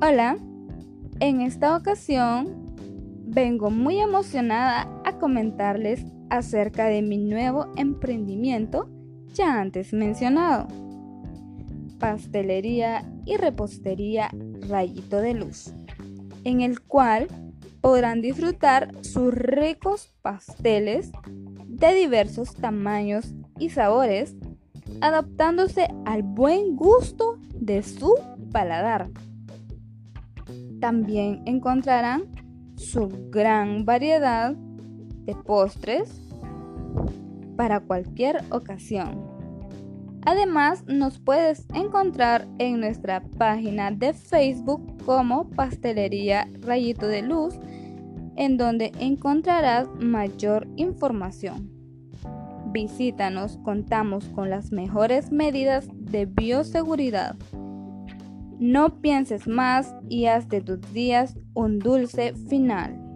Hola, en esta ocasión vengo muy emocionada a comentarles acerca de mi nuevo emprendimiento ya antes mencionado. Pastelería y repostería Rayito de Luz, en el cual podrán disfrutar sus ricos pasteles de diversos tamaños y sabores, adaptándose al buen gusto de su paladar. También encontrarán su gran variedad de postres para cualquier ocasión. Además, nos puedes encontrar en nuestra página de Facebook como Pastelería Rayito de Luz, en donde encontrarás mayor información. Visítanos, contamos con las mejores medidas de bioseguridad. No pienses más y haz de tus días un dulce final.